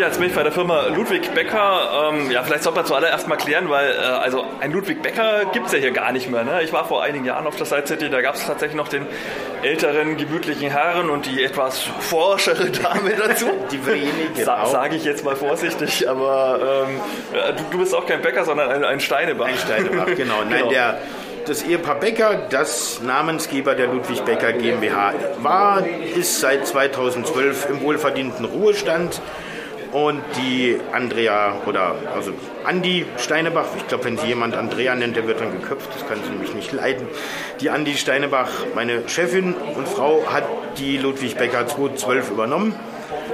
Ja, jetzt bin ich bei der Firma Ludwig Becker. Ähm, ja, vielleicht sollte man zuallererst mal klären, weil äh, also ein Ludwig Becker gibt es ja hier gar nicht mehr. Ne? Ich war vor einigen Jahren auf der Side City, da gab es tatsächlich noch den älteren, gemütlichen Herren und die etwas forschere Dame dazu. die wenige. Sa Sage ich jetzt mal vorsichtig, aber ähm, du, du, bist auch kein Bäcker, sondern ein, ein Steinebach. Ein Steinebach, genau. Nein, genau. der das Ehepaar Becker, das Namensgeber der Ludwig Becker GmbH war, ist seit 2012 im wohlverdienten Ruhestand und die Andrea oder also Andi Steinebach, ich glaube, wenn sie jemand Andrea nennt, der wird dann geköpft, das kann sie nämlich nicht leiden. Die Andi Steinebach, meine Chefin und Frau, hat die Ludwig Becker 2012 übernommen,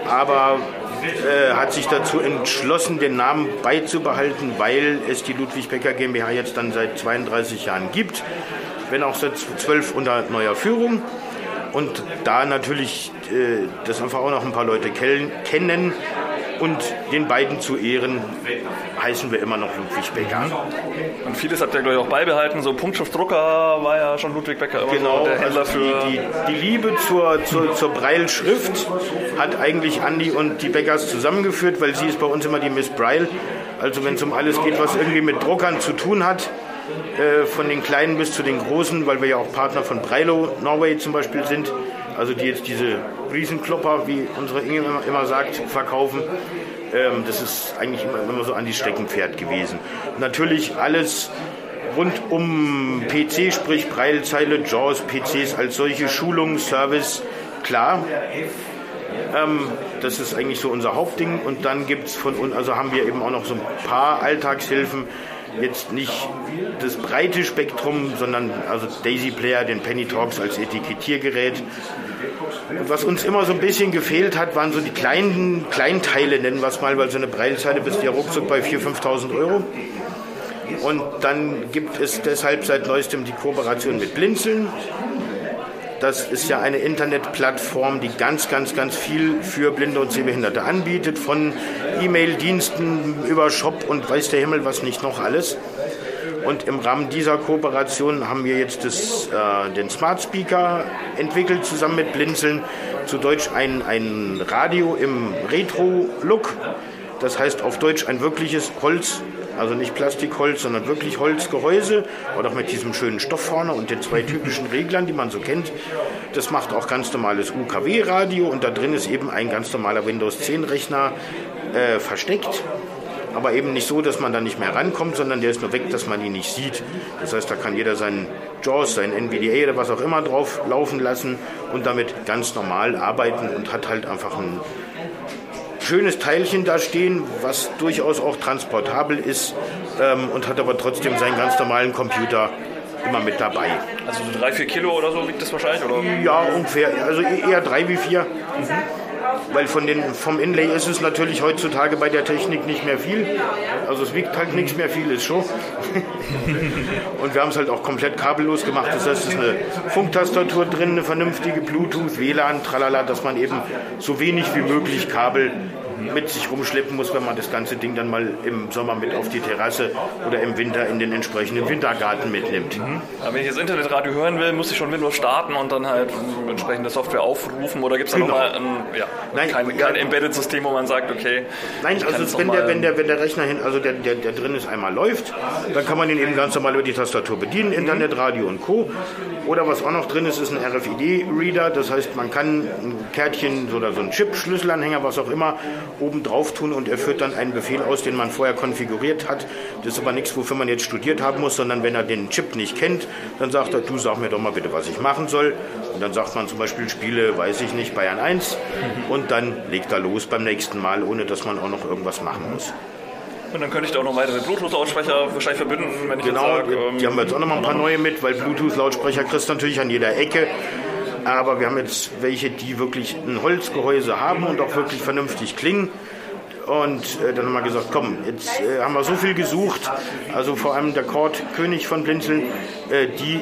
aber äh, hat sich dazu entschlossen, den Namen beizubehalten, weil es die Ludwig Becker GmbH jetzt dann seit 32 Jahren gibt, wenn auch seit 12 unter neuer Führung. Und da natürlich äh, das einfach auch noch ein paar Leute kennen, und den beiden zu Ehren heißen wir immer noch Ludwig Becker. Und vieles habt ihr, glaube ich, auch beibehalten. So Punktschriftdrucker war ja schon Ludwig Becker genau, der Händler also. Die, die, die, Liebe zur, zur, zur Breil-Schrift hat eigentlich Andi und die Beckers zusammengeführt, weil sie ist bei uns immer die Miss Breil. Also wenn es um alles geht, was irgendwie mit Druckern zu tun hat, von den kleinen bis zu den großen, weil wir ja auch Partner von Breilo Norway zum Beispiel sind, also die jetzt diese Riesenklopper, wie unsere Inge immer, immer sagt, verkaufen. Ähm, das ist eigentlich immer, immer so an die Steckenpferd gewesen. Natürlich alles rund um PC, sprich Breilzeile, JAWS, PCs als solche, Schulung, Service, klar. Ähm, das ist eigentlich so unser Hauptding. Und dann gibt es von uns, also haben wir eben auch noch so ein paar Alltagshilfen, jetzt nicht das breite Spektrum, sondern also Daisy Player, den Penny Talks als Etikettiergerät. Was uns immer so ein bisschen gefehlt hat, waren so die kleinen Kleinteile, nennen wir es mal, weil so eine Breilzeile bist ja ruckzuck bei 4.000, 5.000 Euro. Und dann gibt es deshalb seit neuestem die Kooperation mit Blinzeln. Das ist ja eine Internetplattform, die ganz, ganz, ganz viel für Blinde und Sehbehinderte anbietet, von E-Mail-Diensten über Shop und weiß der Himmel was nicht noch alles. Und im Rahmen dieser Kooperation haben wir jetzt das, äh, den Smart Speaker entwickelt, zusammen mit Blinzeln. Zu Deutsch ein, ein Radio im Retro-Look. Das heißt auf Deutsch ein wirkliches Holz also nicht Plastikholz, sondern wirklich Holzgehäuse oder auch mit diesem schönen Stoff vorne und den zwei typischen Reglern, die man so kennt. Das macht auch ganz normales UKW-Radio und da drin ist eben ein ganz normaler Windows 10-Rechner äh, versteckt. Aber eben nicht so, dass man da nicht mehr rankommt, sondern der ist nur weg, dass man ihn nicht sieht. Das heißt, da kann jeder seinen JAWS, sein NVDA oder was auch immer drauf laufen lassen und damit ganz normal arbeiten und hat halt einfach ein schönes Teilchen da stehen, was durchaus auch transportabel ist ähm, und hat aber trotzdem seinen ganz normalen Computer immer mit dabei. Also so drei, vier Kilo oder so wiegt das wahrscheinlich? Oder? Ja, ungefähr. Also e-, eher drei wie vier. Mhm weil von den, vom Inlay ist es natürlich heutzutage bei der Technik nicht mehr viel. Also es wiegt halt nichts mehr viel, ist schon. und wir haben es halt auch komplett kabellos gemacht. Das heißt, es ist eine Funktastatur drin, eine vernünftige Bluetooth, WLAN, tralala, dass man eben so wenig wie möglich Kabel mit sich rumschleppen muss, wenn man das ganze Ding dann mal im Sommer mit auf die Terrasse oder im Winter in den entsprechenden Wintergarten mitnimmt. Mhm. Ja, wenn ich das Internetradio hören will, muss ich schon Windows starten und dann halt entsprechende Software aufrufen oder gibt es da genau. nochmal ein, ja, Nein, kein, kein Embedded-System, wo man sagt, okay. Nein, also wenn der, wenn, der, wenn der Rechner hin, also der, der, der drin ist, einmal läuft, dann kann man ihn eben ganz normal über die Tastatur bedienen, Internetradio und Co. Oder was auch noch drin ist, ist ein RFID-Reader. Das heißt, man kann ein Kärtchen oder so ein Chip, Schlüsselanhänger, was auch immer, oben drauf tun und er führt dann einen Befehl aus, den man vorher konfiguriert hat. Das ist aber nichts, wofür man jetzt studiert haben muss, sondern wenn er den Chip nicht kennt, dann sagt er, du sag mir doch mal bitte, was ich machen soll. Und dann sagt man zum Beispiel, spiele, weiß ich nicht, Bayern 1 und dann legt er los beim nächsten Mal, ohne dass man auch noch irgendwas machen muss. Und dann könnte ich da auch noch weitere Bluetooth-Lautsprecher wahrscheinlich verbinden, wenn ich genau, sage, ähm, die haben wir jetzt auch noch mal ein paar neue mit, weil Bluetooth-Lautsprecher kriegst du natürlich an jeder Ecke. Aber wir haben jetzt welche, die wirklich ein Holzgehäuse haben und auch wirklich vernünftig klingen. Und äh, dann haben wir gesagt, komm, jetzt äh, haben wir so viel gesucht. Also vor allem der Kord König von Blinzeln, äh, die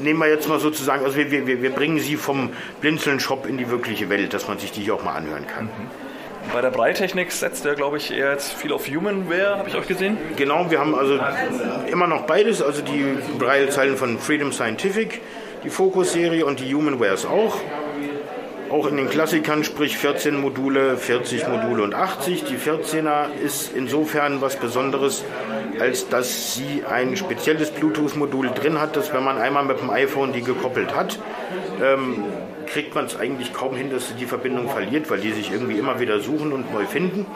nehmen wir jetzt mal sozusagen, also wir, wir, wir bringen sie vom Blinzeln-Shop in die wirkliche Welt, dass man sich die hier auch mal anhören kann. Mhm. Bei der Breitechnik setzt er, glaube ich, eher jetzt viel auf Humanware, habe ich euch gesehen. Genau, wir haben also immer noch beides, also die Braille-Zeilen von Freedom Scientific, die Focus-Serie und die Humanwares auch. Auch in den Klassikern, sprich 14 Module, 40 Module und 80. Die 14er ist insofern was Besonderes, als dass sie ein spezielles Bluetooth-Modul drin hat, dass wenn man einmal mit dem iPhone die gekoppelt hat, ähm, kriegt man es eigentlich kaum hin, dass sie die Verbindung verliert, weil die sich irgendwie immer wieder suchen und neu finden,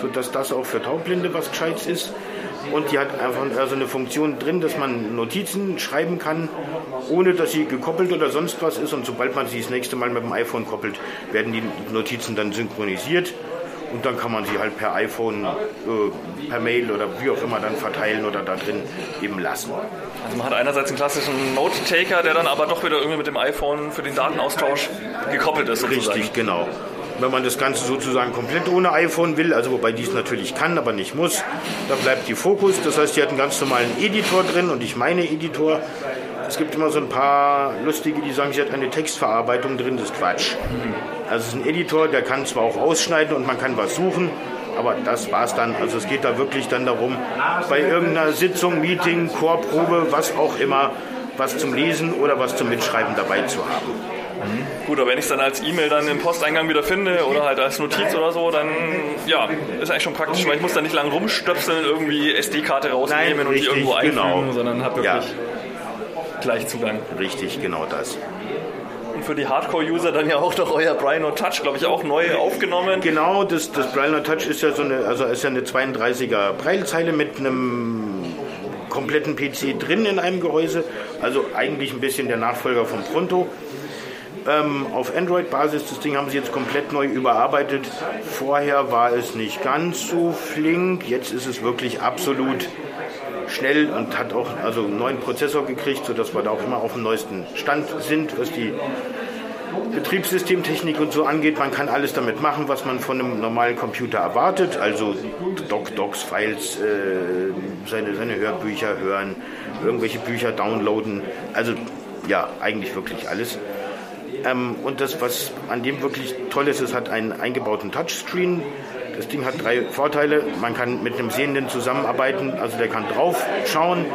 sodass das auch für Taubblinde was Gescheites ist. Und die hat einfach also eine Funktion drin, dass man Notizen schreiben kann, ohne dass sie gekoppelt oder sonst was ist. Und sobald man sie das nächste Mal mit dem iPhone koppelt, werden die Notizen dann synchronisiert. Und dann kann man sie halt per iPhone, äh, per Mail oder wie auch immer dann verteilen oder da drin eben lassen. Also man hat einerseits einen klassischen Note-Taker, der dann aber doch wieder irgendwie mit dem iPhone für den Datenaustausch gekoppelt ist. Sozusagen. Richtig, genau. Wenn man das Ganze sozusagen komplett ohne iPhone will, also wobei dies natürlich kann, aber nicht muss, dann bleibt die Fokus. Das heißt, die hat einen ganz normalen Editor drin und ich meine Editor. Es gibt immer so ein paar Lustige, die sagen, sie hat eine Textverarbeitung drin, das ist Quatsch. Also es ist ein Editor, der kann zwar auch ausschneiden und man kann was suchen, aber das war's dann. Also es geht da wirklich dann darum, bei irgendeiner Sitzung, Meeting, Chorprobe, was auch immer, was zum Lesen oder was zum Mitschreiben dabei zu haben. Gut, aber wenn ich es dann als E-Mail dann im Posteingang wieder finde oder halt als Notiz oder so, dann ja, ist eigentlich schon praktisch, weil ich muss dann nicht lange rumstöpseln, irgendwie SD-Karte rausnehmen Nein, richtig, und die irgendwo einfügen, genau. sondern habe wirklich ja. gleich Zugang. Richtig, genau das und für die Hardcore-User dann ja auch noch euer Braille No Touch, glaube ich, auch neu aufgenommen. Genau, das, das Braille No Touch ist ja so eine, also ist ja eine 32er Braillezeile mit einem kompletten PC drin in einem Gehäuse, also eigentlich ein bisschen der Nachfolger vom Pronto. Ähm, auf Android-Basis, das Ding haben sie jetzt komplett neu überarbeitet. Vorher war es nicht ganz so flink, jetzt ist es wirklich absolut schnell und hat auch also einen neuen Prozessor gekriegt, sodass wir da auch immer auf dem neuesten Stand sind, was die Betriebssystemtechnik und so angeht. Man kann alles damit machen, was man von einem normalen Computer erwartet, also Doc, Docs, Files, äh, seine, seine Hörbücher hören, irgendwelche Bücher downloaden. Also ja, eigentlich wirklich alles. Ähm, und das, was an dem wirklich toll ist, es hat einen eingebauten Touchscreen. Das Ding hat drei Vorteile. Man kann mit einem Sehenden zusammenarbeiten, also der kann drauf schauen,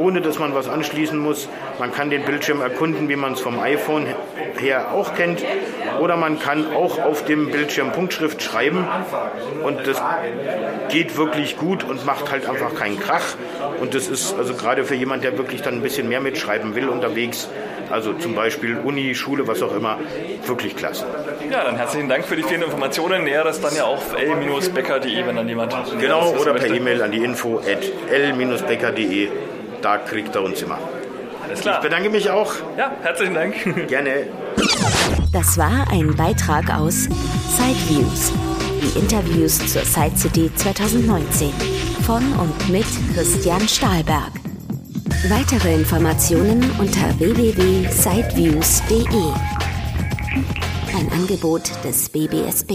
ohne dass man was anschließen muss. Man kann den Bildschirm erkunden, wie man es vom iPhone her auch kennt. Oder man kann auch auf dem Bildschirm Punktschrift schreiben. Und das geht wirklich gut und macht halt einfach keinen Krach. Und das ist also gerade für jemand, der wirklich dann ein bisschen mehr mitschreiben will unterwegs, also zum Beispiel Uni, Schule, was auch immer, wirklich klasse. Ja, dann herzlichen Dank für die vielen Informationen. Näheres dann ja auf l-becker.de, wenn dann jemand. Genau, oder per E-Mail an die info at l-becker.de. Da kriegt er uns immer. Alles klar. Ich bedanke mich auch. Ja, herzlichen Dank. Gerne. Das war ein Beitrag aus Sideviews. Die Interviews zur Side City 2019 von und mit Christian Stahlberg. Weitere Informationen unter www.sideviews.de. Ein Angebot des BBSB.